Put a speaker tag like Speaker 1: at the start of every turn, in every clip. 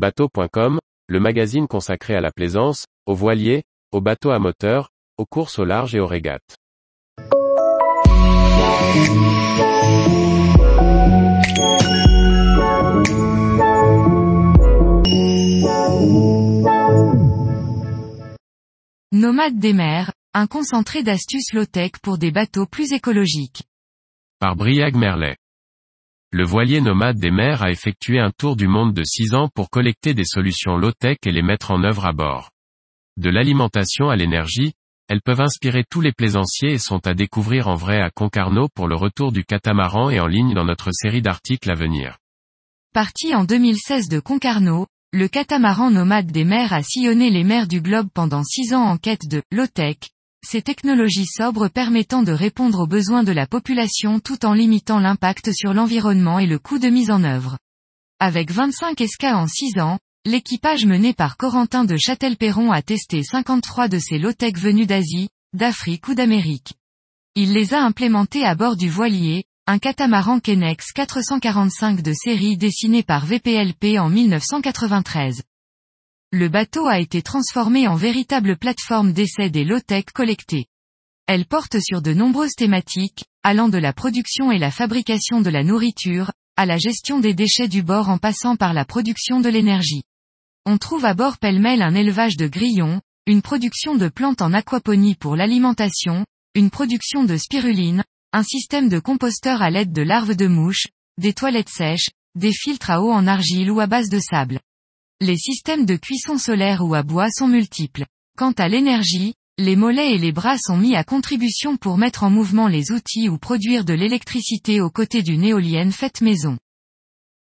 Speaker 1: Bateau.com, le magazine consacré à la plaisance, aux voiliers, aux bateaux à moteur, aux courses au large et aux régates.
Speaker 2: Nomade des mers, un concentré d'astuces low-tech pour des bateaux plus écologiques.
Speaker 1: Par Briag Merlet. Le voilier nomade des mers a effectué un tour du monde de 6 ans pour collecter des solutions low-tech et les mettre en œuvre à bord. De l'alimentation à l'énergie, elles peuvent inspirer tous les plaisanciers et sont à découvrir en vrai à Concarneau pour le retour du catamaran et en ligne dans notre série d'articles à venir.
Speaker 2: Parti en 2016 de Concarneau, le catamaran nomade des mers a sillonné les mers du globe pendant six ans en quête de low-tech, ces technologies sobres permettant de répondre aux besoins de la population tout en limitant l'impact sur l'environnement et le coût de mise en œuvre. Avec 25 escas en 6 ans, l'équipage mené par Corentin de Châtelperron a testé 53 de ces low-tech venus d'Asie, d'Afrique ou d'Amérique. Il les a implémentés à bord du voilier, un catamaran Kenex 445 de série dessiné par VPLP en 1993. Le bateau a été transformé en véritable plateforme d'essai des low-tech collectés. Elle porte sur de nombreuses thématiques, allant de la production et la fabrication de la nourriture, à la gestion des déchets du bord en passant par la production de l'énergie. On trouve à bord pêle-mêle un élevage de grillons, une production de plantes en aquaponie pour l'alimentation, une production de spiruline, un système de composteur à l'aide de larves de mouches, des toilettes sèches, des filtres à eau en argile ou à base de sable. Les systèmes de cuisson solaire ou à bois sont multiples. Quant à l'énergie, les mollets et les bras sont mis à contribution pour mettre en mouvement les outils ou produire de l'électricité aux côtés d'une éolienne faite maison.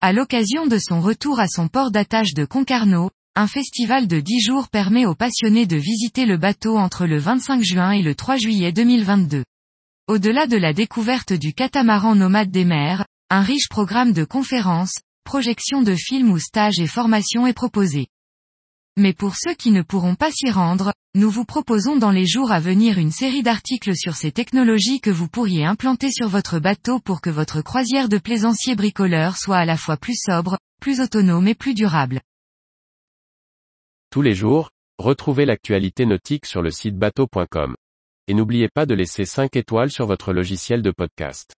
Speaker 2: À l'occasion de son retour à son port d'attache de Concarneau, un festival de 10 jours permet aux passionnés de visiter le bateau entre le 25 juin et le 3 juillet 2022. Au-delà de la découverte du catamaran nomade des mers, un riche programme de conférences, projections de films ou stages et formations est proposé. Mais pour ceux qui ne pourront pas s'y rendre, nous vous proposons dans les jours à venir une série d'articles sur ces technologies que vous pourriez implanter sur votre bateau pour que votre croisière de plaisanciers bricoleurs soit à la fois plus sobre, plus autonome et plus durable.
Speaker 1: Tous les jours, retrouvez l'actualité nautique sur le site bateau.com. Et n'oubliez pas de laisser 5 étoiles sur votre logiciel de podcast.